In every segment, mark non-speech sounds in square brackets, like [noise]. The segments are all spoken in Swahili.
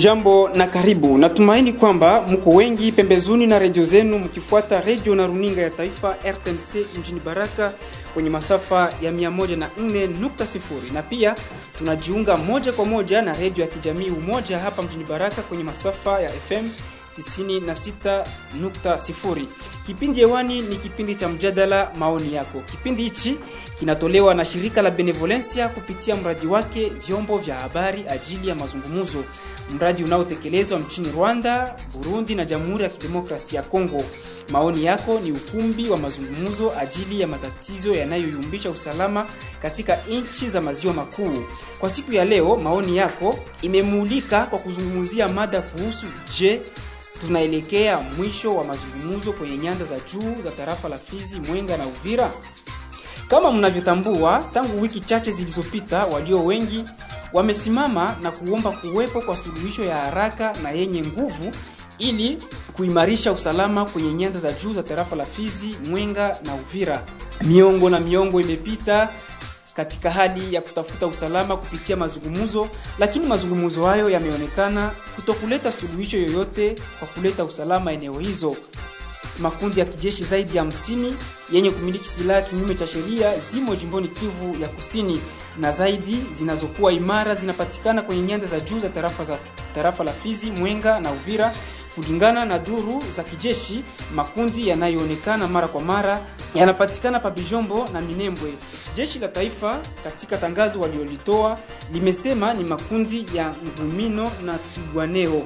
Ujambo na karibu. Natumaini kwamba mko wengi pembezoni na redio zenu mkifuata redio na runinga ya taifa RTNC mjini Baraka kwenye masafa ya 104.0 na pia tunajiunga moja kwa moja na redio ya kijamii Umoja hapa mjini Baraka kwenye masafa ya FM 96.0. Kipindi hewani ni kipindi cha mjadala maoni yako. Kipindi hichi kinatolewa na shirika la Benevolencia kupitia mradi wake vyombo vya habari ajili ya mazungumzo, mradi unaotekelezwa nchini Rwanda, Burundi na Jamhuri ya Kidemokrasia ya Kongo. Maoni yako ni ukumbi wa mazungumzo ajili ya matatizo yanayoyumbisha usalama katika nchi za maziwa makuu. Kwa siku ya leo, maoni yako imemulika kwa kuzungumzia mada kuhusu je, tunaelekea mwisho wa mazungumzo kwenye nyanda za juu za tarafa la Fizi, Mwenga na Uvira. Kama mnavyotambua, tangu wiki chache zilizopita, walio wengi wamesimama na kuomba kuwepo kwa suluhisho ya haraka na yenye nguvu ili kuimarisha usalama kwenye nyanda za juu za tarafa la Fizi, Mwenga na Uvira. Miongo na miongo imepita katika hali ya kutafuta usalama kupitia mazungumzo, lakini mazungumzo hayo yameonekana kutokuleta suluhisho yoyote kwa kuleta usalama eneo hizo. Makundi ya kijeshi zaidi ya hamsini yenye kumiliki silaha kinyume cha sheria zimo jimboni Kivu ya Kusini, na zaidi zinazokuwa imara zinapatikana kwenye nyanda za juu za tarafa, za tarafa la Fizi, Mwenga na Uvira. Kulingana na duru za kijeshi, makundi yanayoonekana mara kwa mara yanapatikana pa Bijombo na Minembwe. Jeshi la taifa katika tangazo waliolitoa limesema ni makundi ya Ngumino na Kigwaneo.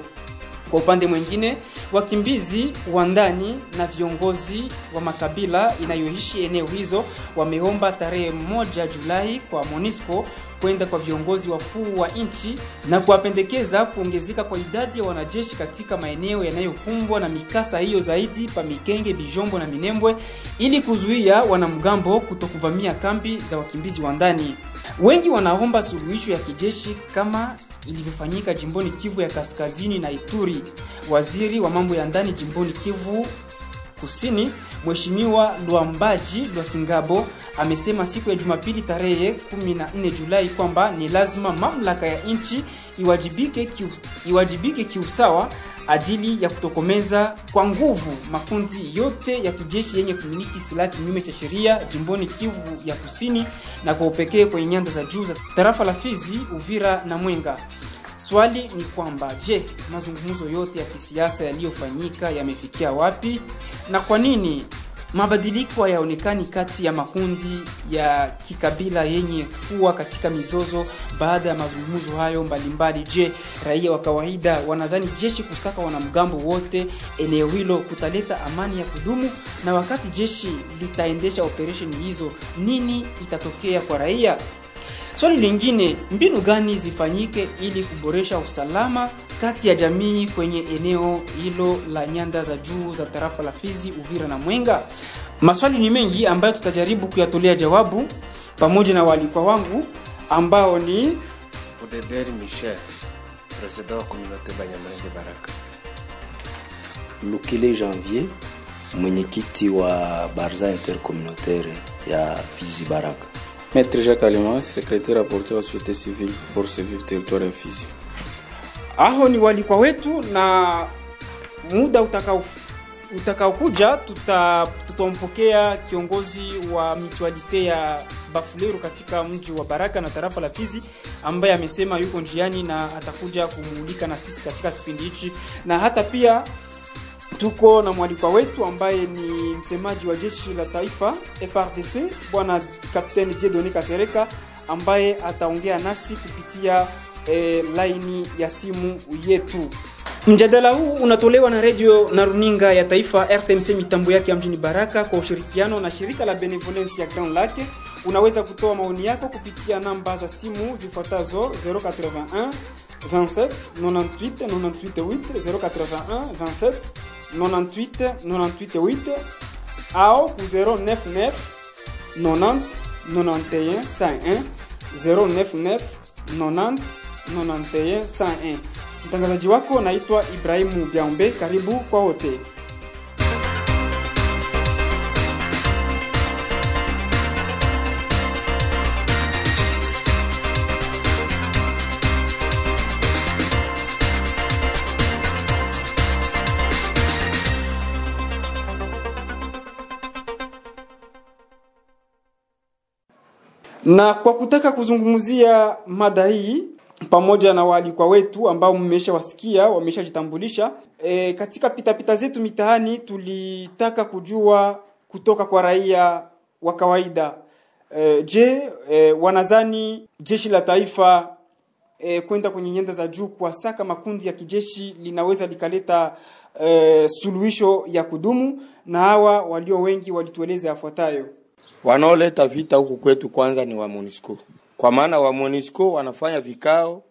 Kwa upande mwingine, wakimbizi wa ndani na viongozi wa makabila inayoishi eneo hizo wameomba tarehe moja Julai kwa monisco kwenda kwa viongozi wakuu wa nchi na kuwapendekeza kuongezeka kwa idadi ya wanajeshi katika maeneo yanayokumbwa na mikasa hiyo zaidi pa Mikenge, Bijombo na Minembwe ili kuzuia wanamgambo kutokuvamia kambi za wakimbizi wa ndani. Wengi wanaomba suluhisho ya kijeshi kama ilivyofanyika jimboni Kivu ya Kaskazini na Ituri. Waziri wa mambo ya ndani jimboni Kivu Kusini, Mheshimiwa Luambaji Lwasingabo amesema siku ya Jumapili tarehe 14 Julai kwamba ni lazima mamlaka ya nchi iwajibike kiu, iwajibike kiusawa ajili ya kutokomeza kwa nguvu makundi yote ya kijeshi yenye kumiliki silaha kinyume cha sheria jimboni Kivu ya Kusini na kwa upekee kwenye nyanda za juu za tarafa la Fizi, Uvira na Mwenga. Swali ni kwamba je, mazungumzo yote ya kisiasa yaliyofanyika yamefikia wapi na kwa nini mabadiliko hayaonekani kati ya makundi ya kikabila yenye kuwa katika mizozo baada ya mazungumzo hayo mbalimbali? Je, raia wa kawaida wanadhani jeshi kusaka wanamgambo wote eneo hilo kutaleta amani ya kudumu? Na wakati jeshi litaendesha operesheni hizo, nini itatokea kwa raia? Swali lingine, mbinu gani zifanyike ili kuboresha usalama kati ya jamii kwenye eneo hilo la nyanda za juu za tarafa la Fizi, Uvira na Mwenga? Maswali ni mengi ambayo tutajaribu kuyatolea jawabu pamoja na waalikwa wangu ambao ni Odeder Michel, president wa communauté Banyamulenge Baraka. Lukile Janvier, mwenyekiti wa Barza Intercommunautaire ya Fizi Baraka. Maître Jacques Alima, secrétaire rapporteur wa société civile Force Vive territoire ya Fizi. Aho ni walikwa wetu na muda utakao utakaokuja tuta tutampokea kiongozi wa mitualite ya Bafuleru katika mji wa Baraka na tarafa la Fizi ambaye amesema yuko njiani na atakuja kumulika na sisi katika kipindi hichi, na hata pia tuko na mwalikwa wetu ambaye ni msemaji wa jeshi la taifa FRDC bwana Kapteni Dieudonne Kasereka ambaye ataongea nasi kupitia eh, laini ya simu yetu. Mjadala huu unatolewa na redio na runinga ya taifa RTMC mitambo yake ya mjini Baraka kwa ushirikiano na shirika la Benevolence ya Grand Lake. Unaweza kutoa maoni yako kupitia namba za simu zifuatazo 081 27 98 98 081 27 98 98 8 au ku 099 90 91 101 099 90 91 101. Mtangazaji wako naitwa Ibrahimu byaumbe Karibu kwa wote. Na kwa kutaka kuzungumzia mada hii pamoja na waalikwa wetu ambao mmeshawasikia wameshajitambulisha, e, katika pitapita zetu mitaani tulitaka kujua kutoka kwa raia wa kawaida e, je, e, wanazani jeshi la taifa e, kwenda kwenye nyanda za juu kuwasaka makundi ya kijeshi linaweza likaleta e, suluhisho ya kudumu, na hawa walio wengi walitueleza yafuatayo. Wanaoleta vita huku kwetu kwanza ni wa MONUSCO, kwa maana wa MONUSCO wanafanya vikao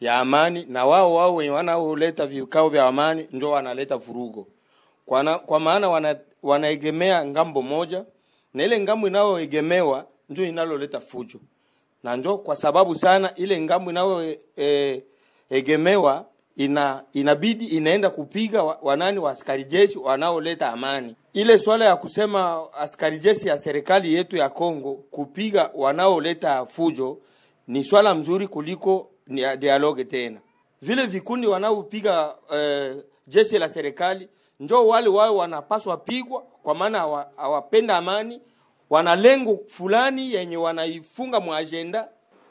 ya amani, na wao wao wenye wanaoleta vikao vya amani ndio wanaleta vurugo, kwa, na, kwa maana wana, wanaegemea ng'ambo moja, na ile ng'ambo inayoegemewa ndio inaloleta fujo, na ndio kwa sababu sana ile ng'ambo inayoegemewa e, ina inabidi inaenda kupiga wanani wa askari jeshi wanaoleta amani. Ile swala ya kusema askari jeshi ya serikali yetu ya Kongo kupiga wanaoleta fujo ni swala mzuri kuliko ni dialogue tena. Vile vikundi wanaopiga eh, jeshi la serikali njo wale wao wanapaswa pigwa, kwa maana hawa- hawapenda amani, wana lengo fulani yenye wanaifunga mwa agenda.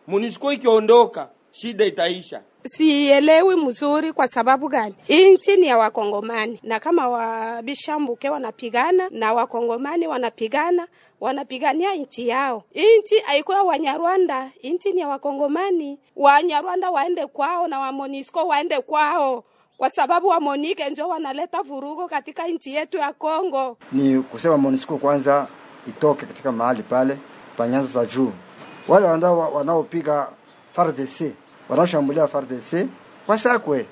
MONUSCO ikiondoka, shida itaisha. Sielewi mzuri kwa sababu gani? Inchi ni ya Wakongomani, na kama wabishambuke wanapigana na Wakongomani wanapigana, wanapigania nchi yao. Inchi haikuwa Wanyarwanda, inchi ni ya Wakongomani. Wanyarwanda waende kwao na Wamonisco waende kwao, kwa sababu Wamonike njo wanaleta vurugo katika nchi yetu ya Kongo. ni kusema Monisco kwanza itoke katika mahali pale panyanzo za juu. Wale wanao wanaopiga FARDC wanaoshambulia FARDC wasakwe.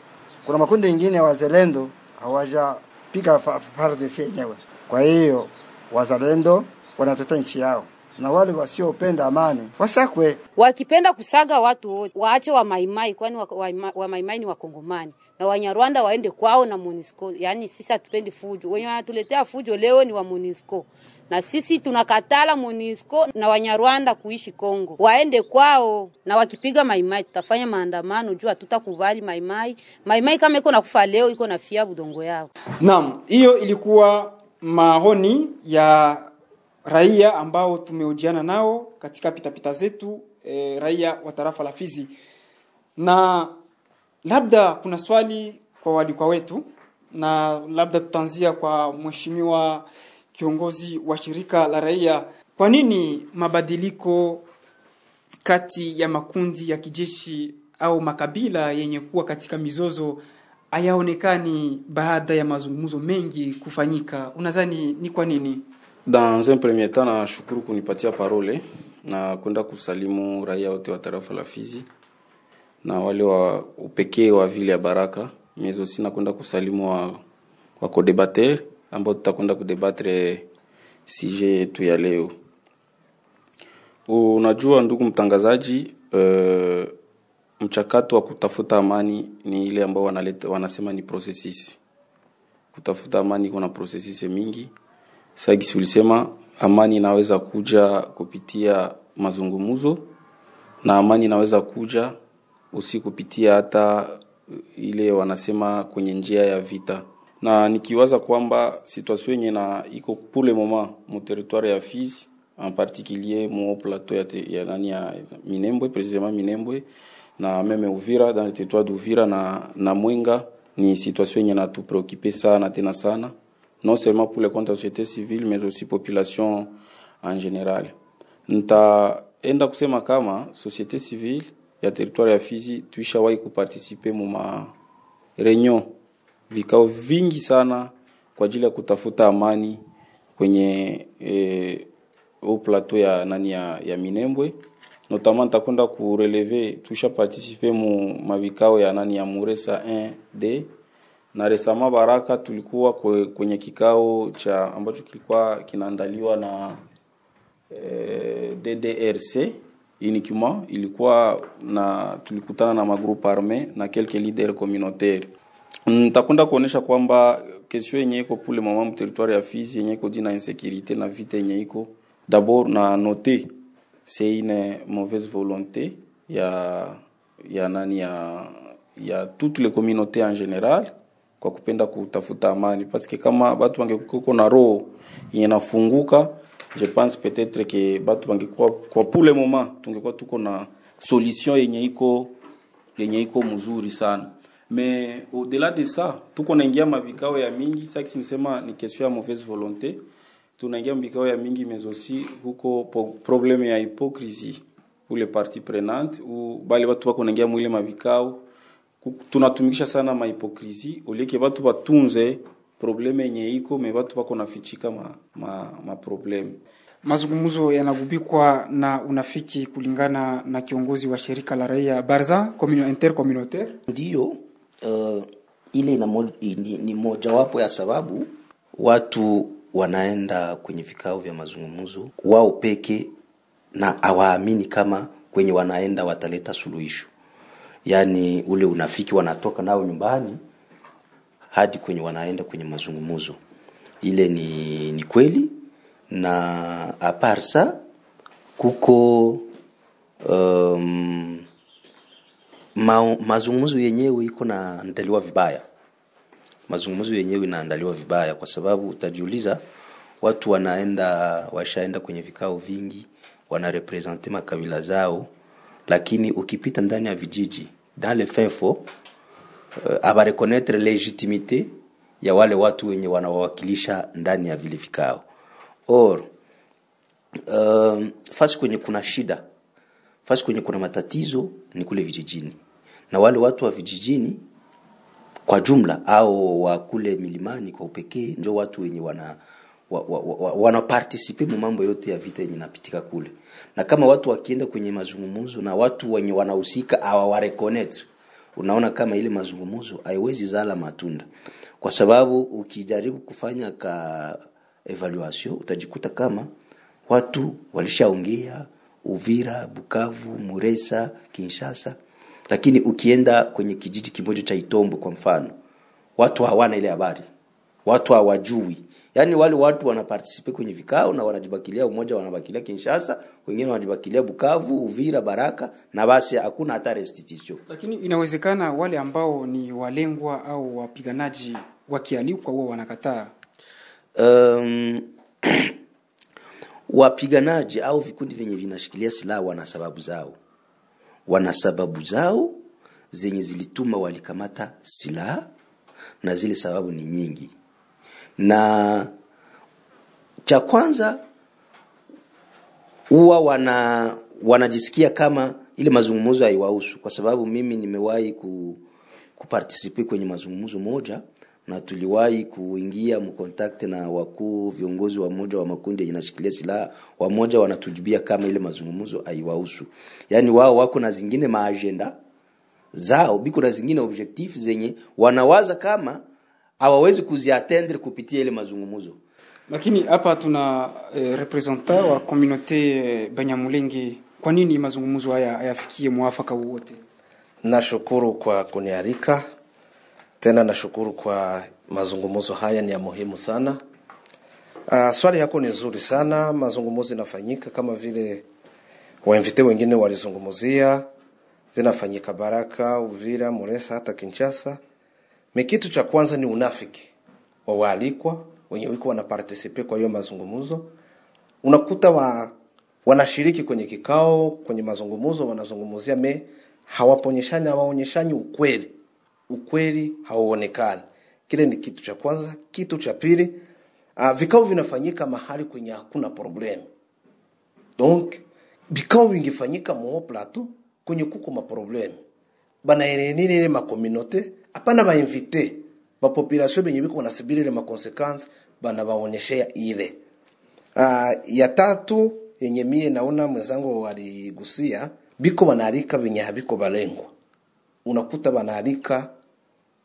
Kuna makundi mengine ya wazalendo hawajapiga fa- FARDC yenyewe. Kwa hiyo wazalendo wanatetea nchi yao, na wale wasiopenda amani wasakwe. wakipenda kusaga watu wote waache wa maimai, kwani wa, wa, wa maimai ni wakongomani na Wanyarwanda waende kwao na Monisco. Yaani sisi hatupendi fujo, wenye wanatuletea fujo leo ni wa Monisco, na sisi tunakatala Monisco na Wanyarwanda kuishi Kongo, waende kwao. Na wakipiga maimai, tutafanya maandamano juu hatutakubali maimai. Maimai kama iko nakufa leo, iko nafia budongo yao. Naam, hiyo ilikuwa maoni ya raia ambao tumeojiana nao katika pitapita zetu e, raia wa tarafa la Fizi, na labda kuna swali kwa walikwa wetu, na labda tutaanzia kwa mheshimiwa kiongozi wa shirika la raia. Kwa nini mabadiliko kati ya makundi ya kijeshi au makabila yenye kuwa katika mizozo hayaonekani baada ya mazungumzo mengi kufanyika? unazani ni kwa nini? Dans un premier temps, nashukuru kunipatia parole na kwenda kusalimu raia wote wa tarafa la Fizi na wale wa upekee wa vile ya Baraka mezo sina kwenda kusalimu wa, wa kodebater ambao tutakwenda kudebatre sije yetu ya leo. Unajua ndugu mtangazaji, uh, mchakato wa kutafuta amani ni ile ambao wanaleta, wanasema ni processes. Kutafuta amani kuna processes mingi Sagisi ulisema amani inaweza kuja kupitia mazungumzo na amani inaweza kuja usi kupitia hata ile wanasema kwenye njia ya vita, na nikiwaza kwamba situation yenye na iko pour le moment mu territoire ya Fizi en particulier mu plateau ya, te, ya nani ya Minembwe précisément Minembwe na meme Uvira dans le territoire d'Uvira na, na Mwenga ni situation yenye na tu préoccuper sana tena sana non seulement pour le compte de société civile mais aussi population en général. Nitaenda kusema kama société civile ya territoire ya Fizi tuishawahi kupartisipe mu ma reunion. Vikao vingi sana kwa ajili ya kutafuta amani kwenye eh, au plateau ya nani ya, ya Minembwe. Notamment ntakwenda kureleve tuisha participe mu mavikao ya nani ya Muresa 1D na resama Baraka tulikuwa kwe, kwenye kikao cha ambacho kilikuwa kinaandaliwa na eh, DDRC uniquement ilikuwa na tulikutana na magroupe arme na quelques leader communautaire. Nitakwenda kuonesha kwamba kesho yenye iko pule le territoire ya Fizi yenye iko dina insécurité na vita yenye iko d'abord na note c'est une mauvaise volonté ya ya nani ya ya toutes les communautés en général kwa kupenda kutafuta amani, parce que kama watu wangekuwa na roho yenye nafunguka je pense peut-être que batu bangekuwa kwa pour le moment tungekuwa tuko na solution yenye iko yenye iko mzuri sana. Mais au-delà de ça tuko naingia mavikao ya mingi. Sasa nisema ni question ya mauvaise volonté. Tunaingia mabikao ya mingi mais aussi huko probleme ya hypocrisie. Pour les prenante ou bale batu bako naingia mwile mavikao tunatumikisha sana mahipokrisi olieke batu batunze probleme yenye iko me watu wako nafichika ma, ma, ma probleme Mazungumzo yanagubikwa na unafiki kulingana na kiongozi wa shirika la raia Barza Intercommunautaire. Ndiyo, uh, ile ina mo, ni, ni mojawapo ya sababu watu wanaenda kwenye vikao vya mazungumzo wao peke na awaamini kama kwenye wanaenda wataleta suluhisho, yaani ule unafiki wanatoka nao nyumbani hadi kwenye wanaenda kwenye mazungumzo. Ile ni, ni kweli na aparsa kuko um, ma, mazungumzo yenyewe iko naandaliwa vibaya mazungumzo yenyewe inaandaliwa vibaya kwa sababu utajiuliza watu wanaenda washaenda kwenye vikao vingi wanarepresente makabila zao lakini ukipita ndani ya vijiji dans le fin fond uh, abarekonetre legitimite ya wale watu wenye wanawawakilisha ndani ya vile vikao. Or um, fasi kwenye kuna shida fasi kwenye kuna matatizo ni kule vijijini. Na wale watu wa vijijini kwa jumla au wa kule milimani kwa upekee ndio watu wenye wana wa, wa, wa, wanapartisipe mu mambo yote ya vita yenye napitika kule. Na kama watu wakienda kwenye mazungumzo na watu wenye wanahusika awawarekonetre unaona kama ile mazungumzo haiwezi zala matunda. Kwa sababu ukijaribu kufanya ka evaluation utajikuta kama watu walishaongea Uvira, Bukavu, Muresa, Kinshasa, lakini ukienda kwenye kijiji kimoja cha Itombo kwa mfano, watu hawana ile habari, watu hawajui. Yaani wale watu wanapartisipe kwenye vikao na wanajibakilia, umoja wanabakilia Kinshasa, wengine wanajibakilia Bukavu, Uvira, Baraka, na basi hakuna hata restitution. Lakini inawezekana wale ambao ni walengwa au wapiganaji wakialikwa huwa wanakataa. um, [clears throat] wapiganaji au vikundi vyenye vinashikilia silaha wana sababu zao, wana sababu zao zenye zilituma walikamata silaha, na zile sababu ni nyingi. Na cha kwanza huwa wana wanajisikia kama ile mazungumzo haiwahusu, kwa sababu mimi nimewahi ku, kupartisipe kwenye mazungumzo moja na tuliwahi kuingia mkontakt na wakuu viongozi wa moja wa makundi yenye nashikilia silaha, wamoja wanatujibia kama ile mazungumzo haiwahusu, yaani wao wako na zingine maajenda zao, biko na zingine objectif zenye wanawaza kama hawawezi kuziatendre kupitia ile mazungumzo. Lakini hapa tuna eh, representant wa communauté eh, Banyamulenge. Kwa nini mazungumzo haya hayafikie mwafaka wowote? Nashukuru kwa kunialika tena, nashukuru kwa mazungumzo haya, ni ya muhimu sana. Uh, swali yako ni nzuri sana. Mazungumzo inafanyika kama vile wainvite wengine walizungumzia, zinafanyika Baraka, Uvira, Muresa, hata Kinshasa. Me kitu cha kwanza ni unafiki wa waalikwa wenye wiko wanapartisipe kwa hiyo mazungumzo. Unakuta wa wanashiriki kwenye kikao, kwenye mazungumzo, wanazungumzia me hawaponyeshani, hawaonyeshani ukweli, ukweli hauonekani. Kile ni kitu cha kwanza. Kitu cha pili, uh, vikao vinafanyika mahali kwenye hakuna problem. Donc vikao vingifanyika mo plateau kwenye kuko ma problem bana nini ile ma communauté hapana ba invité ba population benye biko nasibiri ile ma banabaonyeshea bana baonyeshea ile uh, ya tatu yenye mie naona mwenzangu waligusia biko banaalika benye habiko balengwa. Unakuta banaalika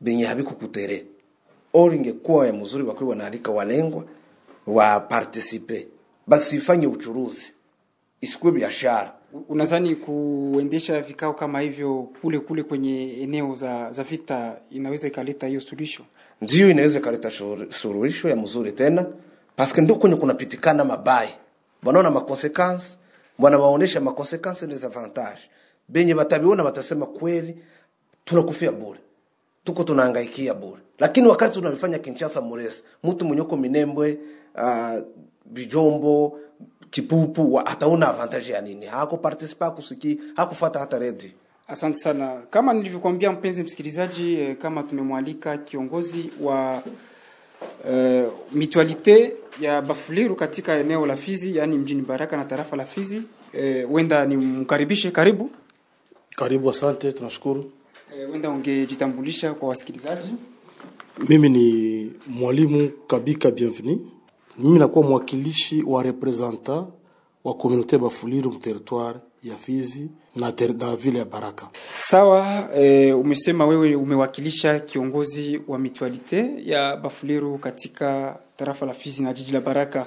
benye habiko kutere. Or ingekuwa ya mzuri bakiwa wanaalika walengwa wa participe. Basifanye uchuruzi. Isikuwe biashara Unadhani kuendesha vikao kama hivyo kule kule kwenye eneo za, za vita inaweza ikaleta hiyo suluhisho? ndio inaweza ikaleta suluhisho ya mzuri tena paske ndio kwenye kunapitikana mabaya. Wanaona makonsekansi wanawaonesha makonsekansi ni avantage benye batabiona watasema kweli tunakufia bure. Tuko tunahangaikia bure. Lakini wakati tunavifanya kinshasa muresa mtu mwenyeko minembwe uh, bijombo kipupu ataona avantage ya nini hakupartisipa hakusiki hakufata hata redi Asante sana. Kama nilivyokuambia mpenzi msikilizaji, eh, kama tumemwalika kiongozi wa uh, mitualite ya Bafuliru katika eneo la Fizi, yani mjini Baraka na tarafa la Fizi, Wenda wenda nimkaribishe. Karibu. Karibu, asante, tunashukuru. Eh, wenda ungejitambulisha kwa wasikilizaji. Mimi ni mwalimu Kabika Bienvenu. Mimi nakuwa mwakilishi wa representant wa komunote Bafuliru mteritoire ya Fizi na, ter, na vile ya Baraka. Sawa, e, umesema wewe umewakilisha kiongozi wa mitualite ya Bafuliru katika tarafa la Fizi na jiji la Baraka.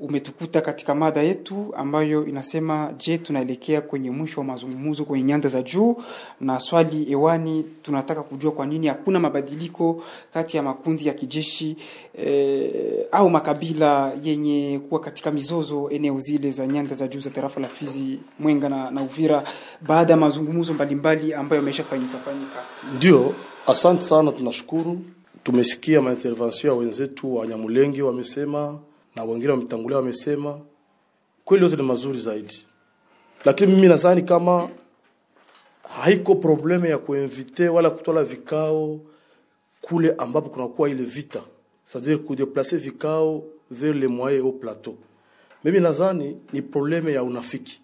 Umetukuta katika mada yetu ambayo inasema, je, tunaelekea kwenye mwisho wa mazungumzo kwenye nyanda za juu? Na swali hewani, tunataka kujua kwa nini hakuna mabadiliko kati ya makundi ya kijeshi eh, au makabila yenye kuwa katika mizozo eneo zile za nyanda za juu za tarafa la Fizi, Mwenga na, na Uvira baada ya mazungumzo mbalimbali ambayo yameshafanyika fanyika. Ndio, asante sana, tunashukuru. Tumesikia maintervention ya wenzetu wa Nyamulenge wamesema na wengine wametangulia wamesema, kweli yote ni mazuri zaidi, lakini mimi nadhani kama haiko probleme ya kuinvite wala kutwala vikao kule ambapo kunakuwa ile vita, c'est-à-dire kudeplace vikao vers le moyen au plateau. Mimi nadhani ni probleme ya unafiki,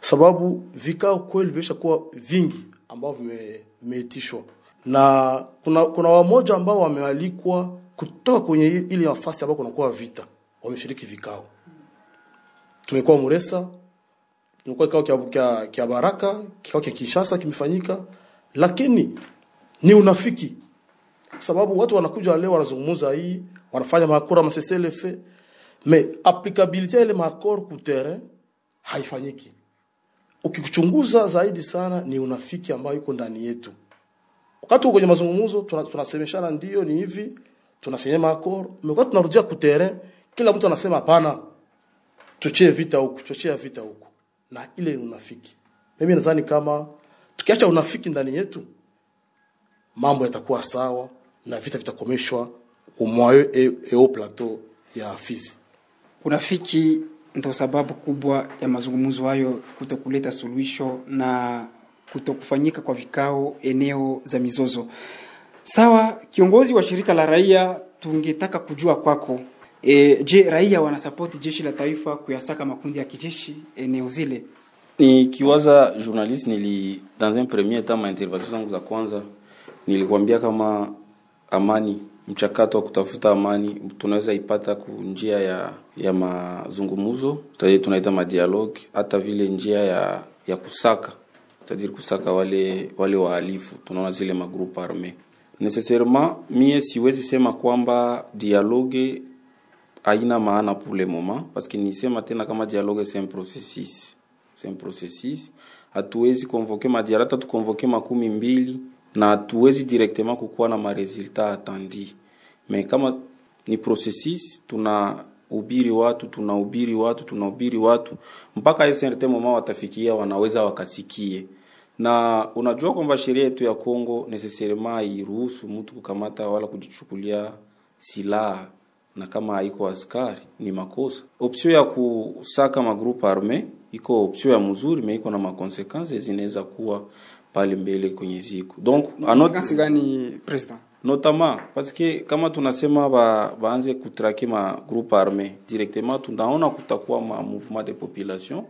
sababu vikao kweli vimeshakuwa vingi ambao vime- vimeitishwa na kuna, kuna wamoja ambao wamealikwa kutoka kwenye ile nafasi ambao kunakuwa vita, wameshiriki vikao. Tumekuwa Muresa, tumekuwa kikao kia, kia, kia Baraka, kikao kia Kinshasa kimefanyika, lakini ni unafiki. Sababu watu wanakuja leo wanazungumza hii wanafanya makora maseselefe me applicability ile makor ku terrain haifanyiki. Ukichunguza zaidi sana ni unafiki ambayo iko ndani yetu wakati kwenye mazungumzo tunasemeshana tuna- ndio ni hivi. Tunasema akoro mekuwa tunarudia ku kila mtu anasema hapana chochee vita huku chochea vita huku. Na ile ni unafiki. Mimi nadhani kama tukiacha unafiki ndani yetu mambo yatakuwa sawa na vita vitakomeshwa kumwayo e, eo plateau ya Fizi. Unafiki ndo sababu kubwa ya mazungumzo hayo kutokuleta suluhisho na kutokufanyika kwa vikao eneo za mizozo. Sawa, kiongozi wa shirika la raia, tungetaka kujua kwako e, je, raia wanasapoti jeshi la taifa kuyasaka makundi ya kijeshi eneo zile? nikiwaza journalist nili dans un premier temps ma intervention zangu za kwanza nilikwambia kama amani mchakato wa kutafuta amani tunaweza ipata ku njia ya ya mazungumzo tunaita madialogue hata vile njia ya ya kusaka c'est-à-dire kusaka wale wale wahalifu. Tunaona zile magrupu arme necessairement mie siwezi sema kwamba dialogue haina maana pour le moment parce que nisema tena kama dialogue c'est un processus. C'est un processus. Hatuwezi konvoke madiara hata tukonvoke makumi mbili na hatuwezi directement kukuwa na maresultat attendi mais kama ni processus tuna ubiri watu tunahubiri watu tunahubiri watu mpaka certain moment watafikia wanaweza wakasikie na unajua kwamba sheria yetu ya Kongo neseserema hairuhusu mtu kukamata wala kujichukulia silaha na kama haiko askari ni makosa. Option ya kusaka magrupu arme iko option ya mzuri, me iko na makonsekanse zinaweza kuwa pale mbele kwenye ziko donc anot gani president? notama paske kama tunasema ba, baanze kutrake ma groupe arme directement, tunaona kutakuwa ma mouvement de population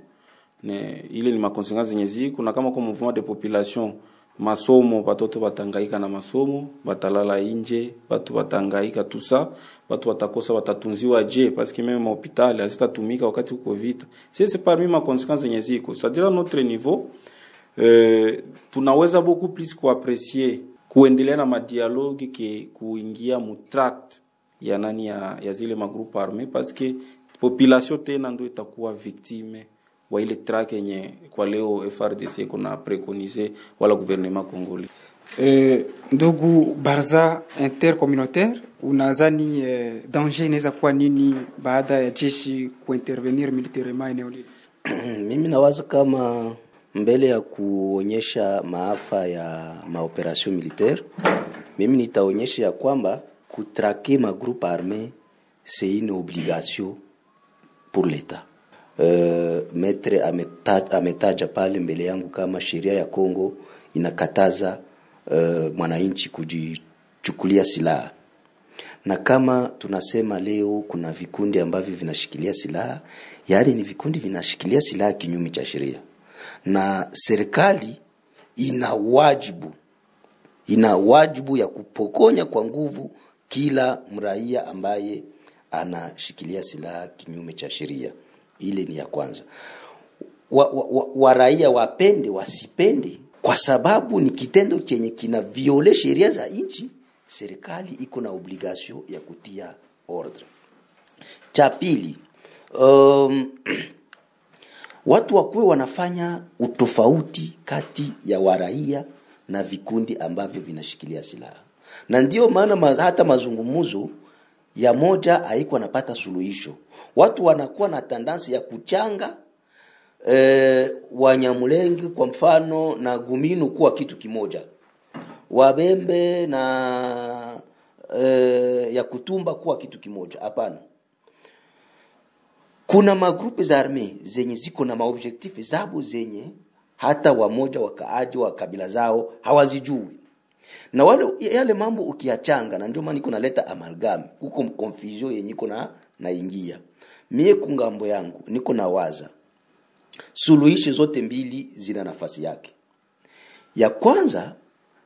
ne, ile ni makonsekansi zenye ziko na kama kwa mouvement de population masomo batoto batangaika na masomo batalala inje batu batangaika tusa batu batakosa batatunziwa je? Parce que même hôpital hazitatumika wakati uko vita. C'est parmi ma conséquences zenye ziko c'est-à-dire notre niveau euh, tunaweza beaucoup plus kuapprécier kuendelea na madialogue ke kuingia mutract ya nani ya, ya zile magroupe armé parce que population tena ndo itakuwa victime wa ile track yenye kwa leo FRDC kuna preconize wala gouvernement congolais. Eh, ndugu Barza intercommunautaire, unazani eh, danger inaweza kuwa nini baada ya jeshi kuintervenir militairement eneo lile? [clears throat] mimi nawaza kama mbele ya kuonyesha maafa ya maoperation militaire mimi nitaonyesha ya kwamba kutrake magroupe arme c'est une obligation pour l'etat uh, metre ametaja, ametaja pale mbele yangu kama sheria ya Kongo inakataza uh, mwananchi kujichukulia silaha na kama tunasema leo kuna vikundi ambavyo vinashikilia silaha, yaani ni vikundi vinashikilia silaha kinyume cha sheria, na serikali ina wajibu ina wajibu ya kupokonya kwa nguvu kila mraia ambaye anashikilia silaha kinyume cha sheria. Ile ni ya kwanza. Wa, wa, wa, wa raia wapende wasipende, kwa sababu ni kitendo chenye kina viole sheria za nchi serikali iko na obligation ya kutia ordre. Cha pili, um, [clears throat] watu wakuwe wanafanya utofauti kati ya waraia na vikundi ambavyo vinashikilia silaha, na ndiyo maana ma, hata mazungumzo ya moja haiko anapata suluhisho. Watu wanakuwa na tandansi ya kuchanga e, Wanyamulenge kwa mfano na Guminu kuwa kitu kimoja. Wabembe na e, ya Kutumba kuwa kitu kimoja. Hapana, kuna magrupe za arme zenye ziko na maobjektifu zabo zenye hata wamoja wakaaji wa kabila zao hawazijui, na wale yale mambo ukiachanga, na ndio maana niko naleta amalgam huko confusion yenye iko na naingia mie kungambo yangu, niko na waza suluhishi zote mbili zina nafasi yake. Ya kwanza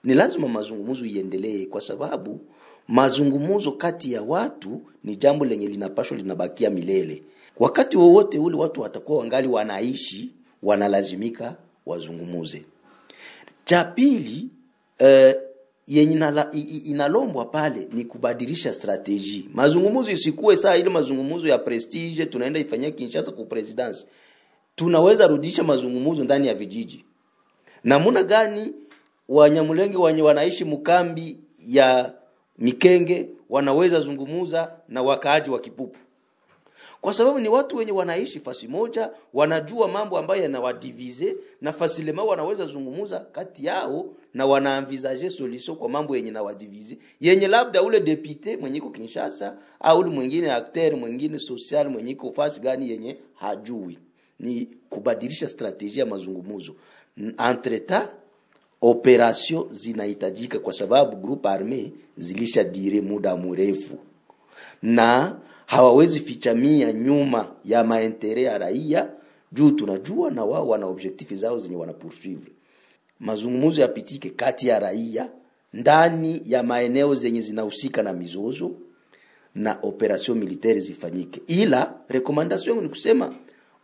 ni lazima mazungumzo iendelee, kwa sababu mazungumzo kati ya watu ni jambo lenye linapashwa linabakia milele. Wakati wowote ule watu watakuwa wangali wanaishi, wanalazimika wazungumuze. Cha pili eh, yenye inalombwa pale ni kubadilisha strateji. Mazungumzo isikuwe saa ile mazungumzo ya prestige tunaenda ifanyia Kinshasa ku presidency. Tunaweza rudisha mazungumzo ndani ya vijiji. Namuna gani Wanyamulenge wenye wanaishi mukambi ya Mikenge wanaweza zungumuza na wakaaji wa Kipupu? Kwa sababu ni watu wenye wanaishi fasi moja, wanajua mambo ambayo yanawadivize na fasilema wanaweza zungumuza kati yao na wanaanvisage solution kwa mambo yenye nawadivize. Yenye labda ule depute mwenye iko Kinshasa au ule mwingine acteur mwingine social mwenye iko fasi gani yenye hajui. Ni kubadilisha strategia ya mazungumuzo. Entre ta operation zinahitajika kwa sababu group arme zilisha dire muda mrefu. Na hawawezi fichamia nyuma ya maentere ya raia juu tunajua na wao wana objektifi zao zenye wana poursuivre. Mazungumzo yapitike kati ya raia ndani ya maeneo zenye zinahusika na mizozo na operation militaire zifanyike. Ila recommandation yangu ni kusema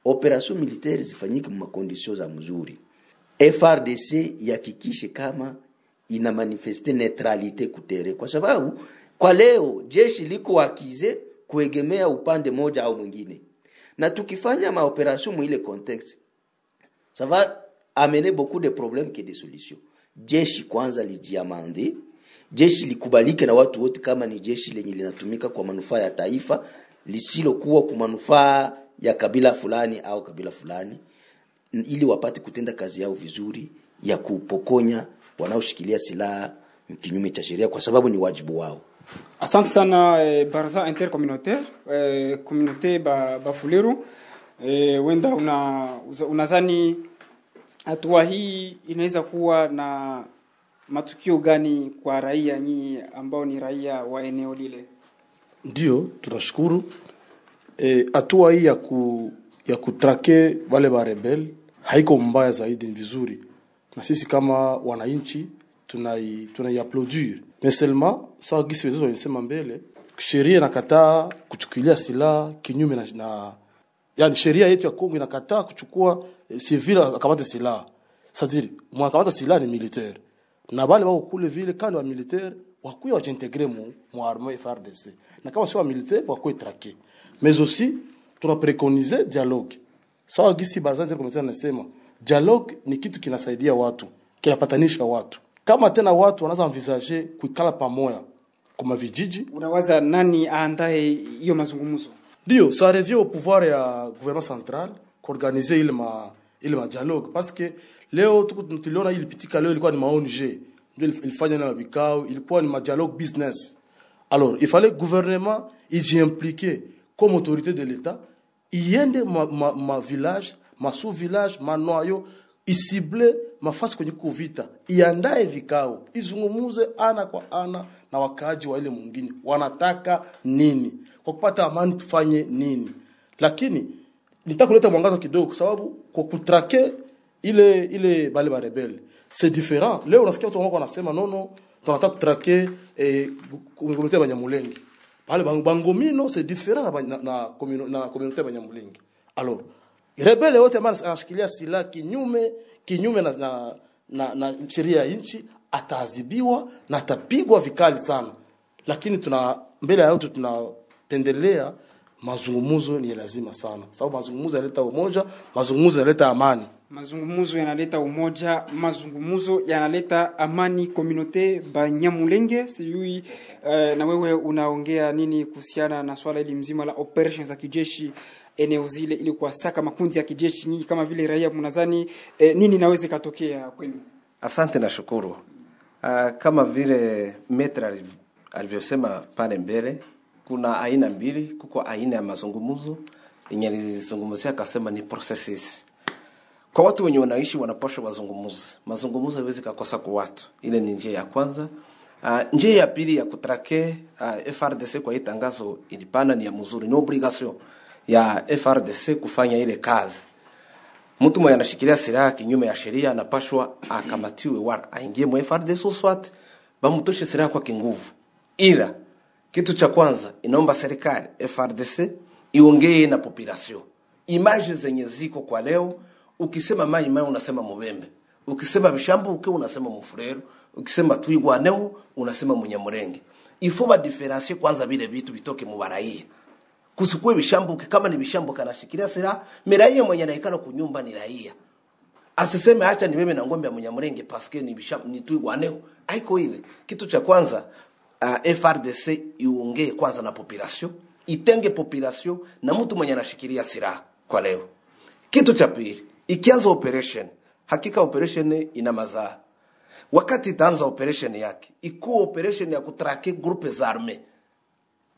operation militaire zifanyike mu makondisio za mzuri. FRDC ihakikishe kama ina manifeste neutralite kutere, kwa sababu kwa leo jeshi liko akize kuegemea upande moja au mwingine, na tukifanya maoperation mwile context ça va amener beaucoup de problèmes que des solutions. Jeshi kwanza lijiamande, jeshi likubalike na watu wote kama ni jeshi lenye linatumika kwa manufaa ya taifa, lisilokuwa kwa manufaa ya kabila fulani au kabila fulani ili wapate kutenda kazi yao vizuri ya kupokonya wanaoshikilia silaha kinyume cha sheria, kwa sababu ni wajibu wao. Asante sana e, baraza intercommunautaire. E, communauté ba, Bafuliru e, wenda una unazani hatua hii inaweza kuwa na matukio gani kwa raia nyinyi ambao ni raia wa eneo lile? Ndio, tunashukuru. Eh, hatua hii ya ku ya kutrake wale barebel haiko mbaya zaidi, vizuri, na sisi kama wananchi tunai tunaiapplaudir mais seulement sawa gisi mbele, sheria inakataa kuchukulia silaha kinyume na, na yani sheria yetu ya Kongo inakataa kuchukua eh, civil akamata silaha c'est-à-dire mwakamata silaha ni militaire. Na bale wao kule vile kando wa militaire wakuya wajintegre mu, mu armée FARDC na kama sio wa militaire mais aussi tuna préconiser dialogue. Sawa gisi baraza communitaire nasema dialogue ni kitu kinasaidia watu kinapatanisha watu kama tena watu wanaanza envisager kuikala pamoja vijiji Unawaza nani aandae hiyo mazungumzo? ndio ça revient au pouvoir ya gouvernement central kuorganize ile ma ile ma dialogue. Parce que leo tuliona ilipitika leo ilikuwa ni ma ONG ndio ilif- ilifanya na vikao ilikuwa ni ma dialogue business. Alors il fallait gouvernement ijiimpliquer comme autorité de l'état. Iende ma, ma, ma village ma sous village manoyo isible mafasi kwenye kuvita iandae vikao izungumuze ana kwa ana na wakaaji wa ile mwingine. Wanataka nini? Kwa kupata amani tufanye nini? Lakini nitakuleta mwangaza kidogo kwa sababu kwa kutrake ile ile bale ba rebelle c'est différent. Leo unasikia watu wanasema nono tunataka kutrake eh, Banyamulenge. Pale bangomino c'est différent na, na, na, na communauté ya Banyamulenge. Alors rebelle yote ambao anashikilia silaha kinyume kinyume na, na, na, na sheria ya nchi ataadhibiwa na atapigwa vikali sana. Lakini tuna mbele ya yote tunapendelea mazungumzo ni lazima sana. Sababu mazungumzo yanaleta umoja mazungumzo yanaleta amani. Mazungumzo yanaleta umoja mazungumzo yanaleta amani komunote banyamulenge sijui eh, na wewe unaongea nini kuhusiana na swala hili mzima la operation za kijeshi eneo zile ili kuwasaka makundi ya kijeshi nyinyi kama vile raia mnadhani e, nini inaweza ikatokea kwenu Asante na shukuru. Uh, kama vile Metra alivyosema pale mbele, kuna aina mbili. Kuko aina ya mazungumzo yenye alizungumzia akasema ni processes. Kwa watu wenye wanaishi wanapaswa wazungumuze. Mazungumzo haiwezi kakosa kwa watu, ile ni njia ya kwanza. Uh, njia ya pili ya kutrake uh, FRDC kwa hii tangazo ilipana ni ya mzuri, ni obligation ya FRDC kufanya ile kazi mtu mwenye anashikilia silaha kinyume ya sheria anapashwa akamatiwe wala aingie mwa FRDC SWAT bamtoshe silaha kwa kinguvu. Ila kitu cha kwanza inaomba serikali FRDC iongee na population. Image zenye ziko kwa leo, ukisema mai mai unasema Mubembe, ukisema Bishambu uke unasema Mufurero, ukisema Twigwaneo unasema Munyamurenge. Ifo ba differentier kwanza vile vitu vitoke mu baraia kusikue vishambuke kama ni vishambuke anashikilia silaha. Miraia mwenye anaikana kunyumba ni raia. Asiseme acha ni mimi na ngombe ya mnyamurenge paske ni bisham ni tuigwaneo haiko ile kitu cha kwanza uh, FRDC iongee kwanza na population itenge population na mtu mwenye anashikilia silaha kwa leo. Kitu cha pili ikianza operation hakika operation ina mazaa. Wakati itaanza operation yake ikuwa operation ya kutrake grupe za arme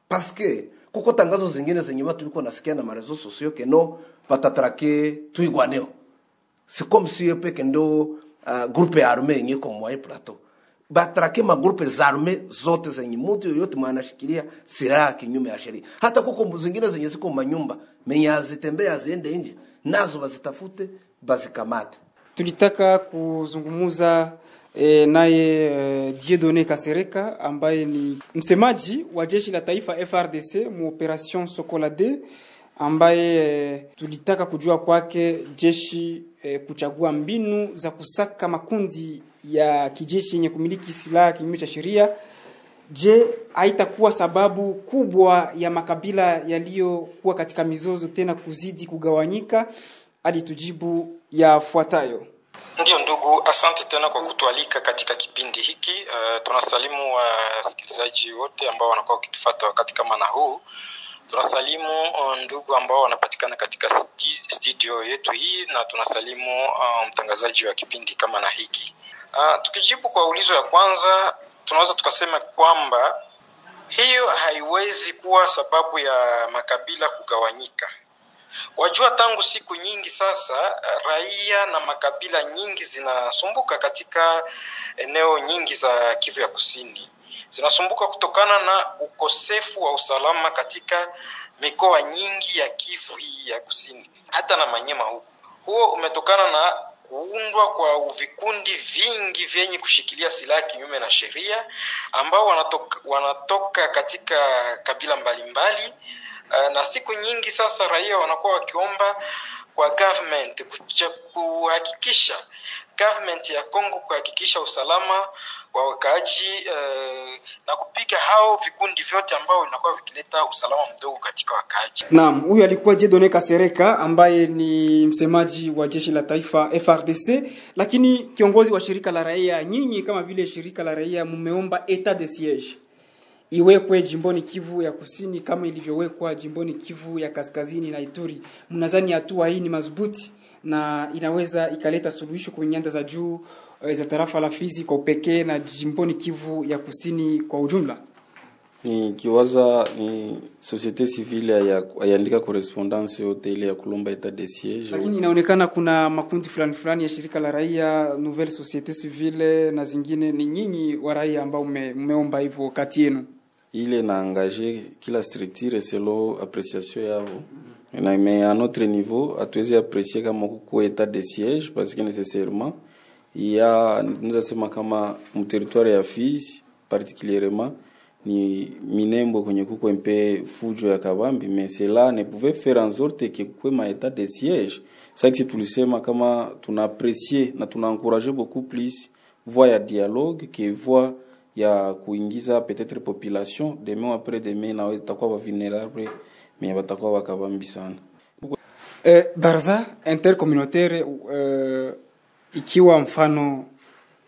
paske kuko tangazo zingine zenye watu liko nasikia na marezo sosio keno patatrake tuigwaneo. Si comme si peke ndo uh, groupe ya arme yenye iko mwa hii plateau. Batrake magrupe za arme zote zenye mtu yoyote mwanashikilia silaha kinyume ya sheria. Hata kuko zingine zenye ziko manyumba menye azitembea ziende nje nazo bazitafute bazikamate. Tulitaka kuzungumuza e, naye e, Dieudonne Kasereka ambaye ni msemaji wa jeshi la taifa FRDC mu operation Sokola 2 ambaye e, tulitaka kujua kwake jeshi e, kuchagua mbinu za kusaka makundi ya kijeshi yenye kumiliki silaha kinyume cha sheria. Je, haitakuwa sababu kubwa ya makabila yaliyokuwa katika mizozo tena kuzidi kugawanyika? Alitujibu yafuatayo. Ndiyo ndugu, asante tena kwa kutualika katika kipindi hiki. Uh, tunasalimu wasikilizaji uh, wote ambao wanakuwa wakitufuata wakati kama na huu. Tunasalimu uh, ndugu ambao wanapatikana katika studio yetu hii na tunasalimu uh, mtangazaji wa kipindi kama na hiki. Uh, tukijibu kwa ulizo ya kwanza, tunaweza tukasema kwamba hiyo haiwezi kuwa sababu ya makabila kugawanyika. Wajua, tangu siku nyingi sasa raia na makabila nyingi zinasumbuka katika eneo nyingi za Kivu ya Kusini, zinasumbuka kutokana na ukosefu wa usalama katika mikoa nyingi ya Kivu hii ya Kusini, hata na Manyema huku. Huo umetokana na kuundwa kwa vikundi vingi vyenye kushikilia silaha kinyume na sheria ambao wanatoka, wanatoka katika kabila mbalimbali mbali. Uh, na siku nyingi sasa raia wanakuwa wakiomba kwa government kuhakikisha government ya Kongo kuhakikisha usalama wa wakaaji uh, na kupiga hao vikundi vyote ambao vinakuwa vikileta usalama mdogo katika wakaaji. Naam, huyu alikuwa Jedone Kasereka ambaye ni msemaji wa jeshi la taifa FRDC, lakini kiongozi wa shirika la raia. Nyinyi kama vile shirika la raia mmeomba etat de siege iwekwe jimboni Kivu ya Kusini kama ilivyowekwa jimboni Kivu ya Kaskazini na Ituri. Mnadhani hatua hii ni madhubuti na inaweza ikaleta suluhisho kwenye nyanda za juu eh, za tarafa la Fizi kwa upekee na jimboni Kivu ya Kusini kwa ujumla? Ni kiwaza ni societe civile ayandika correspondance yote ile ya kulomba etat de siege lakini inaonekana kuna makundi fulani fulani ya shirika la raia nouvelle societe civile na zingine ni nyinyi wa raia ambao mme- mmeomba hivyo kati yenu ile na engagé kila structure selon appréciation yavo mais à notre niveau hatuwezi apprécier kama kuko état de siège parce que nécessairement il y a tunaweza sema kama mterritoire ya Fizi particulièrement ni Minembwe kwenye kuko mpe fujo ya Kabambi mais cela ne pouvait faire en sorte que kuwe ma état de siège ça que tulisema kama tuna apprécier na tuna beaucoup plus voie ya dialogue que voie ya kuingiza peut-être population demain après demain na itakuwa ba vulnerable mais batakuwa bakabambi sana eh, barza intercommunautaire eh, ikiwa mfano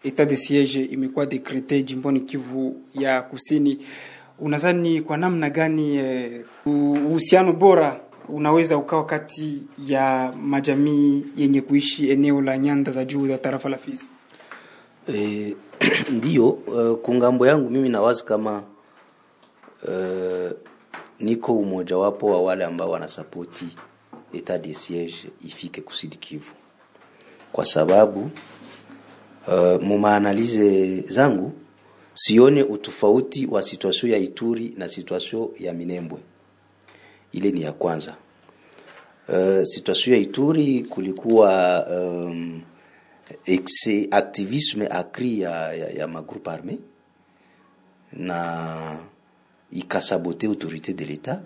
etat de siege imekuwa dekrete jimboni Kivu ya Kusini, unazani kwa namna gani eh, uhusiano bora unaweza ukawa kati ya majamii yenye kuishi eneo la nyanda za juu za tarafa la Fizi? E, [clears throat] ndiyo uh, kungambo yangu mimi nawazi kama uh, niko umojawapo wa wale ambao wanasapoti etat de siege ifike kusidikivu kwa sababu uh, mumaanalize zangu sione utofauti wa situation ya Ituri na situation ya Minembwe. Ile ni ya kwanza. Uh, situation ya Ituri kulikuwa um, exe activisme akri ya, ya, ya magroupe arme na ikasabote autorité de l'etat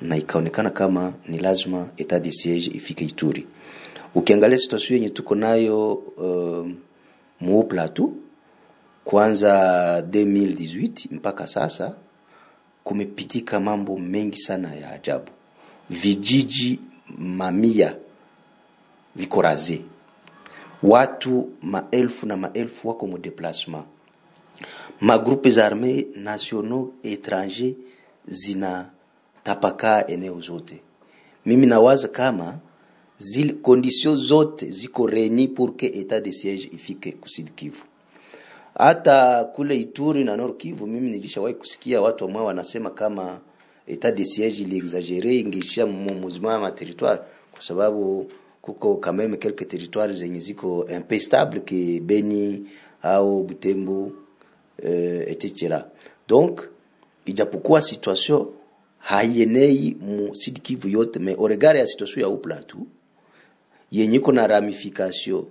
na ikaonekana kama ni lazima etat de siege ifike Ituri. Ukiangalia situation yenye tuko nayo uh, mu plateau kwanza 2018 mpaka sasa kumepitika mambo mengi sana ya ajabu. Vijiji mamia viko raze, watu maelfu na maelfu wako mu Magrupe za arme nationaux zina zinatapakaa eneo zote. Mimi nawaza kama zile conditions zote ziko reni pour que etat de siege ifike kusidi Kivu. Hata kule Ituri na Nord Kivu, mimi nilishawahi kusikia watu ambao wanasema kama etat de siege ili exagere ingeishia muzima ma territoire, kwa sababu kuko même quelques territoires zenye ziko un peu stable ke Beni au Butembo euh, etc. Donc ijapokuwa situation haienei mu Sud Kivu yote, mais au regard ya situation ya uplatu yenye iko na ramification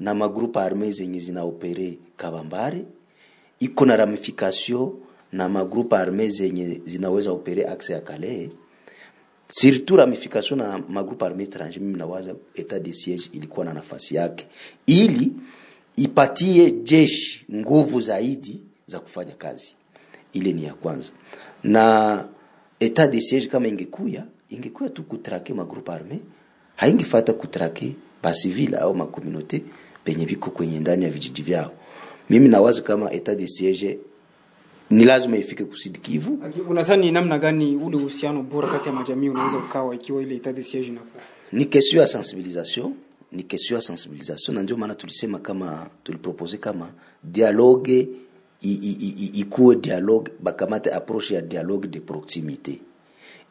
na magroupe arme zenye zinaopere Kabambare, iko na ramification na magroupe arme zenye zinaweza opere axe ya Kale, surtout ramification na magroupe arme étranger. Mimi nawaza etat de siege ilikuwa na nafasi yake ili ipatie jeshi nguvu zaidi za kufanya kazi. Ile ni ya kwanza, na etat de siege kama ingekuya ingekuya tu kutrake magroupe arme haingefata kutrake basivil au makomunote penye biko kwenye ndani ya vijiji vyao. Mimi nawaza kama etat de siege ni lazima ifike kusidi Kivu. Unadhani namna gani ule uhusiano bora kati ya majamii unaweza ukawa ikiwa ile etat de siege inakuwa? Ni question ya sensibilisation, ni question ya sensibilisation, na ndio maana tulisema kama tulipropose kama dialogue ikuwe dialogue, bakamate approche ya dialogue de proximite,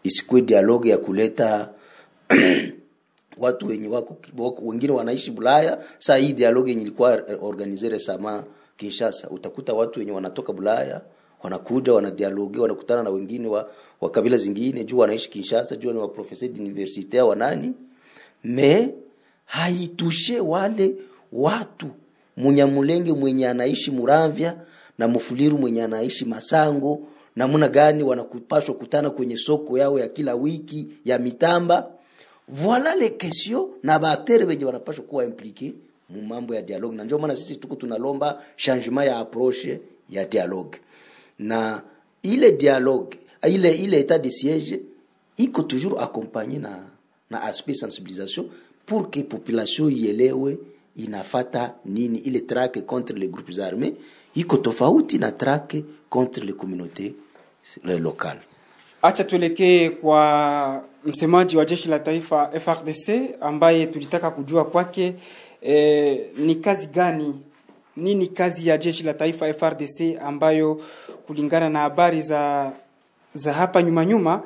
isikuwe dialogue ya kuleta [clears throat] watu wenye wako kiboko, wengine wanaishi Bulaya. Saa hii dialogue yenye ilikuwa organize resama Kinshasa, utakuta watu wenye wanatoka Bulaya wanakuja wanadialogue, wanakutana na wengine wa, wa kabila zingine juu wanaishi Kinshasa, juu ni wa professeur d'université wa nani, me haitushe wale watu Munyamulenge mwenye anaishi Muramvya na Mufuliru mwenye anaishi Masango, namuna gani wanakupashwa kutana kwenye soko yao ya kila wiki ya mitamba. Voila les questions na baakteri wenye wanapashwa kuwa implike mu mambo ya dialogue, na ndio maana sisi tuko tunalomba changement ya approche ya dialogue, na ile dialogue ile ile etat de siege iko toujours accompagné na na aspect sensibilisation pour que population ielewe inafata nini. Ile traque contre les groupes armés iko tofauti na traque contre les communautés locales. Acha tuelekee kwa msemaji wa jeshi la taifa FRDC ambaye tulitaka kujua kwake e, ni kazi gani nini kazi ya jeshi la taifa FRDC ambayo kulingana na habari za za hapa nyuma nyuma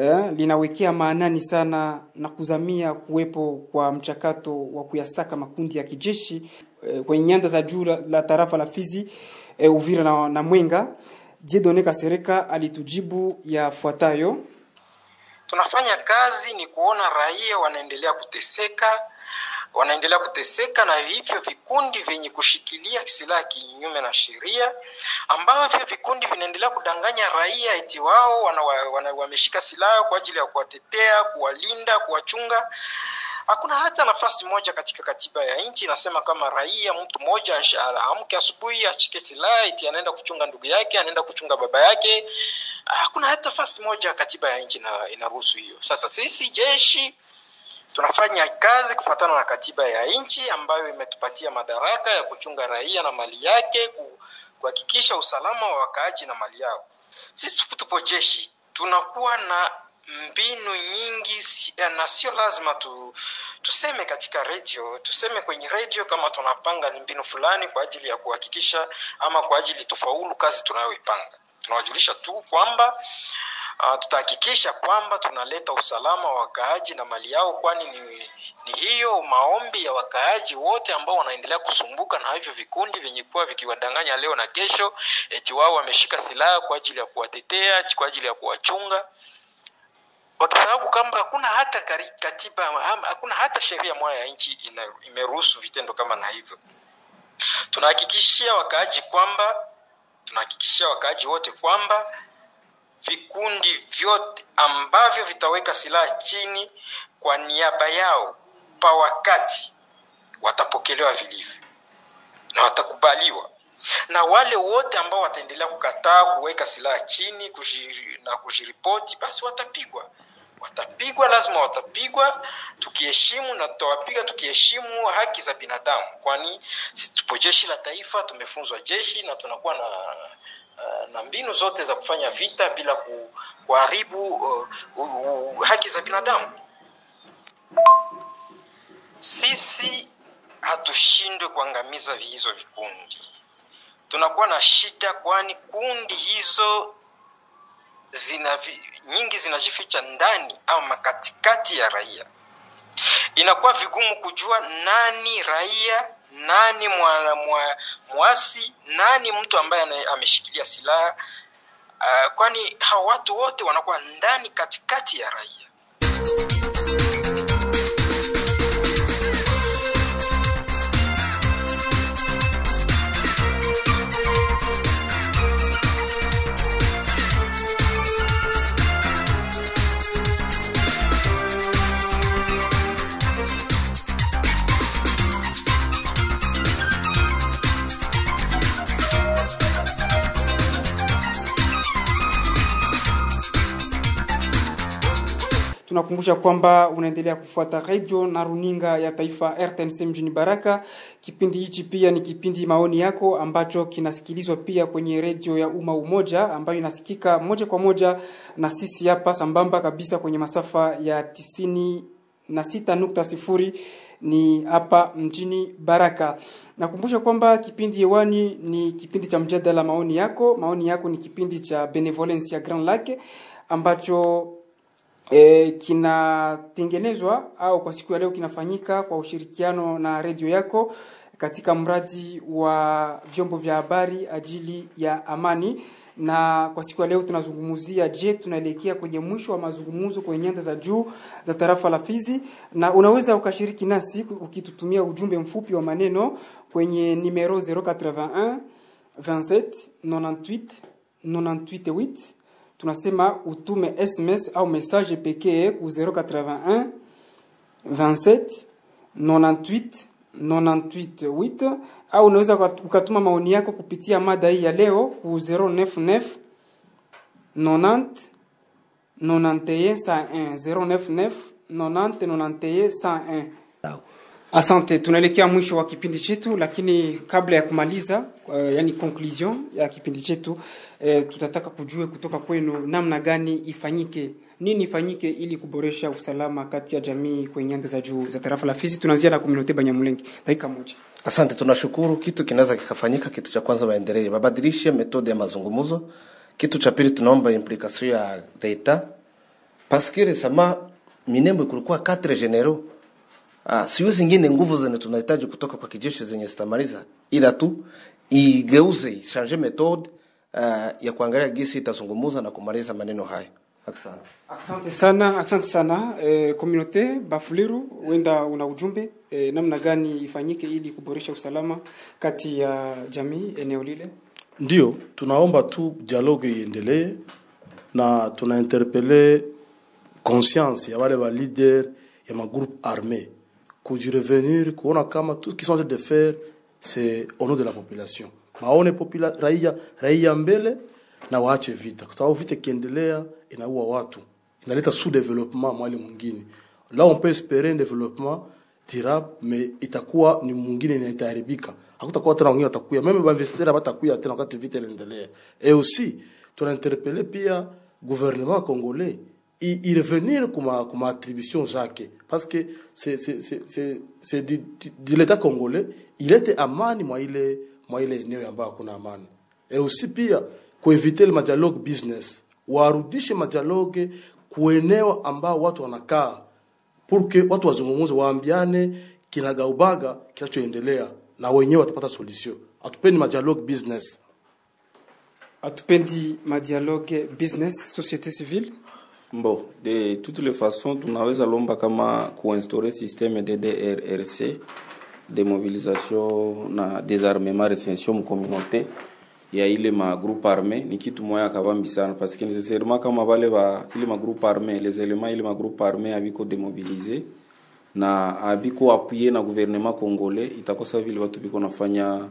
eh, linawekea maanani sana na kuzamia kuwepo kwa mchakato wa kuyasaka makundi ya kijeshi eh, kwenye nyanda za juu la, la tarafa la Fizi eh, Uvira na, na Mwenga. Dieudonne Kasereka alitujibu yafuatayo: tunafanya kazi ni kuona raia wanaendelea kuteseka wanaendelea kuteseka na hivyo vikundi vyenye kushikilia silaha kinyume na sheria, ambavyo vikundi vinaendelea kudanganya raia eti wao wana, wameshika silaha kwa ajili ya kuwatetea, kuwalinda, kuwachunga. Hakuna hata nafasi moja katika katiba ya nchi inasema kama raia mtu mmoja amke asubuhi ashike silaha eti anaenda kuchunga ndugu yake, anaenda kuchunga baba yake. Hakuna hata nafasi moja katiba ya nchi inaruhusu hiyo. Sasa sisi jeshi tunafanya kazi kufuatana na katiba ya nchi ambayo imetupatia madaraka ya kuchunga raia na mali yake, kuhakikisha usalama wa wakaaji na mali yao. Sisi tupo jeshi, tunakuwa na mbinu nyingi na sio lazima tu, tuseme katika radio, tuseme kwenye redio kama tunapanga ni mbinu fulani kwa ajili ya kuhakikisha ama kwa ajili tufaulu kazi tunayoipanga. Tunawajulisha tu kwamba Uh, tutahakikisha kwamba tunaleta usalama wa wakaaji na mali yao, kwani ni, ni hiyo maombi ya wakaaji wote ambao wanaendelea kusumbuka na hivyo vikundi vyenye kuwa vikiwadanganya leo na kesho, eti wao wameshika silaha kwa ajili ya kuwatetea, kwa ajili ya kuwachunga, wakisababu kwamba hakuna hata katiba, hakuna hata sheria moja ya nchi imeruhusu vitendo kama na hivyo. Tunahakikishia wakaaji kwamba tunahakikishia wakaaji wote kwamba vikundi vyote ambavyo vitaweka silaha chini kwa niaba yao pa wakati watapokelewa vilivyo na watakubaliwa, na wale wote ambao wataendelea kukataa kuweka silaha chini kushiri, na kujiripoti basi watapigwa, watapigwa, lazima watapigwa, tukiheshimu na tutawapiga tukiheshimu haki za binadamu, kwani tupo jeshi la taifa, tumefunzwa jeshi na tunakuwa na na mbinu zote za kufanya vita bila kuharibu uh, uh, uh, haki za binadamu. Sisi hatushindwe kuangamiza hizo vikundi, tunakuwa na shida, kwani kundi hizo zina nyingi zinajificha ndani ama katikati ya raia. Inakuwa vigumu kujua nani raia nani mwa, mwa, mwasi nani mtu ambaye ameshikilia silaha uh, kwani hawa watu wote wanakuwa ndani katikati ya raia. Tunakumbusha kwamba unaendelea kufuata radio na runinga ya taifa RTNC mjini Baraka. Kipindi hichi pia ni kipindi maoni yako ambacho kinasikilizwa pia kwenye redio ya umma Umoja ambayo inasikika moja kwa moja na sisi hapa sambamba kabisa kwenye masafa ya tisini na sita nukta sifuri ni hapa mjini Baraka. Nakumbusha kwamba kipindi hewani ni kipindi cha mjadala maoni yako. Maoni yako ni kipindi cha Benevolence ya Grand Lake ambacho e, kinatengenezwa au kwa siku ya leo kinafanyika kwa ushirikiano na redio yako katika mradi wa vyombo vya habari ajili ya amani. Na kwa siku ya leo tunazungumzia je tunaelekea kwenye mwisho wa mazungumzo kwenye nyanda za juu za tarafa la Fizi? Na unaweza ukashiriki nasi ukitutumia ujumbe mfupi wa maneno kwenye numero 081 27 98 98 8 tunasema utume SMS au message pekee ku 081 27 98 98 8 au unaweza ukatuma maoni yako kupitia mada hii ya leo ku 099 90 91 101 099 90 91 101 Asante, tunaelekea mwisho wa kipindi chetu, lakini kabla ya kumaliza uh, yani conclusion ya kipindi chetu uh, tutataka kujue kutoka kwenu namna gani ifanyike nini ifanyike ili kuboresha usalama kati ya jamii kwenye nyanda za juu za tarafa la Fizi? Tunaanzia na komunote Banyamulenge, dakika moja. Asante, tunashukuru. Kitu kinaweza kikafanyika. Kitu cha kwanza waendelee, wabadilishe metode ya mazungumzo. Kitu cha pili, tunaomba implikasio ya leta paskiri sama minembo kulikuwa katre generaux Ah, siyo zingine nguvu zenye tunahitaji kutoka kwa kijeshi zenye zitamaliza, ila tu igeuze change methode uh, ya kuangalia gisi itazungumuza na kumaliza maneno haya. Asante. Asante sana, asante sana eh, komunote Bafuliru, wenda una ujumbe eh, namna gani ifanyike ili kuboresha usalama kati ya jamii eneo lile? Ndio, tunaomba tu dialogue iendelee na tunainterpele conscience ya wale wa leader ya magroupe armé kujirevenir kuona kama tout ce qu'ils sont en train de faire c'est au nom de la population, waone popula, raia, raia mbele na waache vita, kwa sababu vita ikiendelea inaua watu, inaleta sous développement mwali mwingine. Là on peut espérer un développement durable, mais itakuwa ni mwingine na itaharibika, hakutakuwa tena wengine watakuya, meme bainvestisseur hawatakuya tena wakati vita inaendelea. Et aussi tunainterpele pia gouvernement congolais i revenir kuma kuma attribution zake parce que c'est c'est c'est congolais. Il était à l'état congolais ilete amani mwa ile mwa ile eneo ambayo hakuna amani. Et aussi pia kuevite le madialogue business. Warudishe madialogue kueneo ambao watu wanakaa pour que watu wazungumuze waambiane kinagaubaga kinachoendelea na wenyewe watapata solution. Hatupendi madialogue business. Hatupendi madialogue business société civile. Bon, de toutes les façons tunaweza lomba kama kuinstaurer système de DRRC demobilisation na désarmement recension mu communauté. Ya ile ma groupe armé ni kitu moya kabambi sana parce que nécessairement kama vale ba ile ma groupe armé les éléments ile ma groupe armé abiko démobilisé na abiko appuyé na gouvernement congolais itakosa vile watu biko nafanya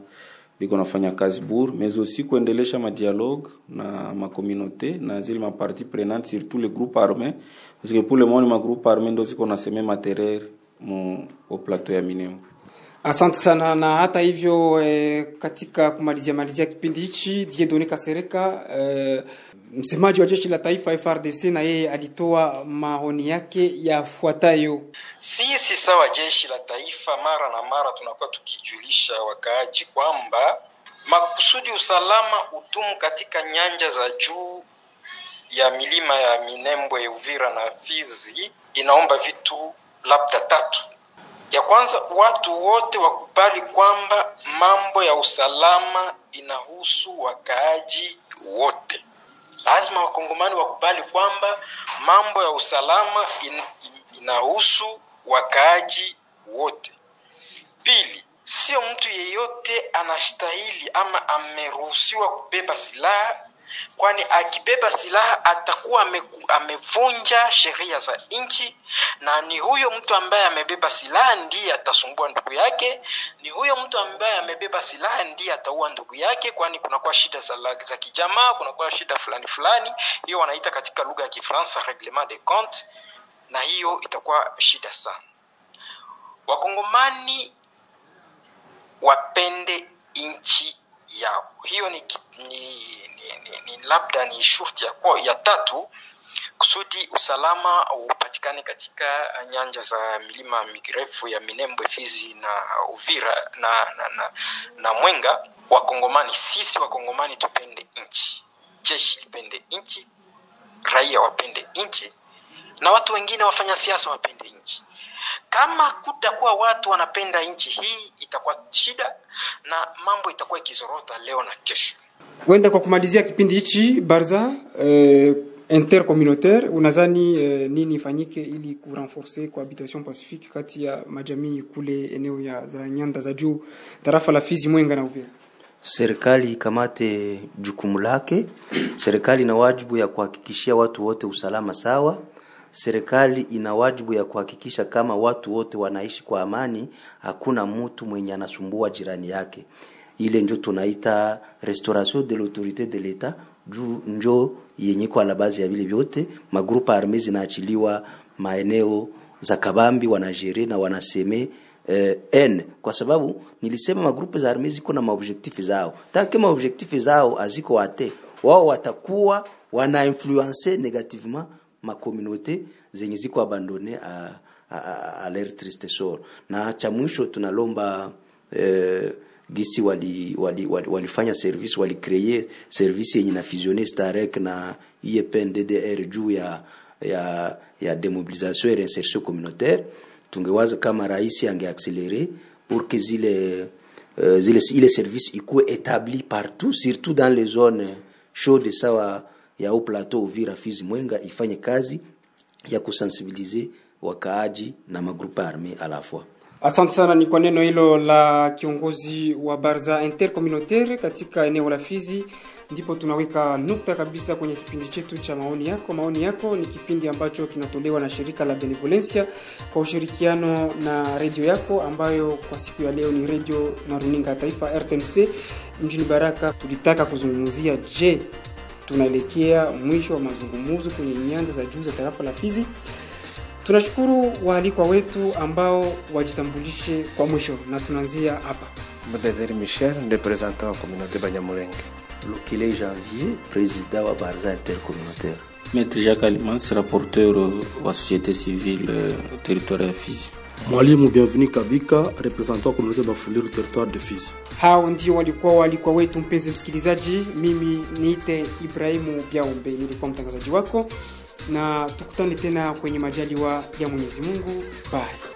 biko nafanya kazi bure mais aussi kuendelesha madialogue na makommunauté na zile maparti prenante surtout le groupe armés parce que pour le moment ma groupe armé ndo ziko naseme materere mu au plateau ya Minembwe Asante sana na hata hivyo eh, katika kumalizia malizia kipindi hichi Dieudonne Kasereka eh, msemaji wa jeshi la taifa FRDC na yeye alitoa maoni yake yafuatayo. Sisi sawa jeshi la taifa, mara na mara tunakuwa tukijulisha wakaaji kwamba makusudi usalama utumu katika nyanja za juu ya milima ya Minembwe, Uvira na Fizi, inaomba vitu labda tatu. Ya kwanza, watu wote wakubali kwamba mambo ya usalama inahusu wakaaji wote. Lazima wakongomani wakubali kwamba mambo ya usalama in, in, inahusu wakaaji wote. Pili, sio mtu yeyote anastahili ama ameruhusiwa kubeba silaha, kwani akibeba silaha atakuwa amevunja sheria za nchi, na ni huyo mtu ambaye amebeba silaha ndiye atasumbua ndugu yake. Ni huyo mtu ambaye amebeba silaha ndiye ataua ndugu yake, kwani kunakuwa shida za, za kijamaa, kunakuwa shida fulani fulani, hiyo wanaita katika lugha ya Kifaransa reglement de compte, na hiyo itakuwa shida sana. Wakongomani wapende nchi yao. Hiyo ni, ni, ni, ni, ni labda ni shurti ya, kwa, ya tatu kusudi usalama upatikane katika nyanja za milima mirefu ya Minembwe, Fizi na Uvira na, na, na, na Mwenga. Wakongomani, sisi Wakongomani tupende nchi, jeshi lipende nchi, raia wapende nchi, na watu wengine wafanya siasa wapende nchi. Kama kutakuwa watu wanapenda nchi hii, itakuwa shida na mambo itakuwa ikizorota leo na kesho. Wenda kwa kumalizia kipindi hichi Barza eh, intercommunautaire, unadhani eh, nini ifanyike ili kurenforce cohabitation pacifique kati ya majamii kule eneo ya za nyanda za juu tarafa la Fizi, Mwenga na Uvira? serikali ikamate jukumu lake. Serikali ina wajibu ya kuhakikishia watu wote usalama sawa. Serikali ina wajibu ya kuhakikisha kama watu wote wanaishi kwa amani, hakuna mtu mwenye anasumbua jirani yake. Ile njo tunaita restauration de l'autorité de l'etat, juu njo yenye kwa la bazi ya vile vyote. Magrupa arme zinaachiliwa maeneo za kabambi, wanajere na wanaseme eh, n kwa sababu nilisema magrupe za arme ziko na maobjektifu zao take maobjektifi zao aziko ate wao watakuwa wana influence negativement makomunote zenye ziko abandone a, a, a, a leur triste sort. Na cha mwisho tunalomba eh, gisi wali, wali, wali, walifanya service walikreye service yenye na fusione starek na IEPN DDR juu ya ya ya demobilisation et reinsertion communautaire. Tungewaza kama rais angeaccelere pour que zile uh, zile ile service ikuwe établi partout surtout dans les zones chaudes sawa ya au plateau Uvira Fizi Mwenga ifanye kazi ya kusensibilize wakaaji na magrupa arme à Asante sana, ni kwa neno hilo la kiongozi wa Barza Intercommunautaire katika eneo la Fizi. Ndipo tunaweka nukta kabisa kwenye kipindi chetu cha maoni yako. Maoni yako ni kipindi ambacho kinatolewa na shirika la Benevolencia kwa ushirikiano na redio yako, ambayo kwa siku ya leo ni redio na runinga ya taifa RTNC mjini Baraka. Tulitaka kuzungumzia, je, tunaelekea mwisho wa mazungumzo kwenye nyanda za juu za tarafa la Fizi? Tunashukuru waalikwa wetu ambao wajitambulishe kwa mwisho, na tunaanzia hapa. Mdaderi Michel, representant wa communauté Banyamulenge. Lukile Janvier, président wa Barza Intercommunautaire. Maître Jacques Alimans, rapporteur wa société civile au territoire ya Fizi. Mwalimu Bienvenu Kabika, représentant wa communauté Bafuliru territoire de Fizi. Hao ndio walikuwa walikuwa wetu, mpenzi msikilizaji. Mimi niite Ibrahimu Biaombe, nilikuwa mtangazaji wako, na tukutane tena kwenye majaliwa ya Mwenyezi Mungu. Bye.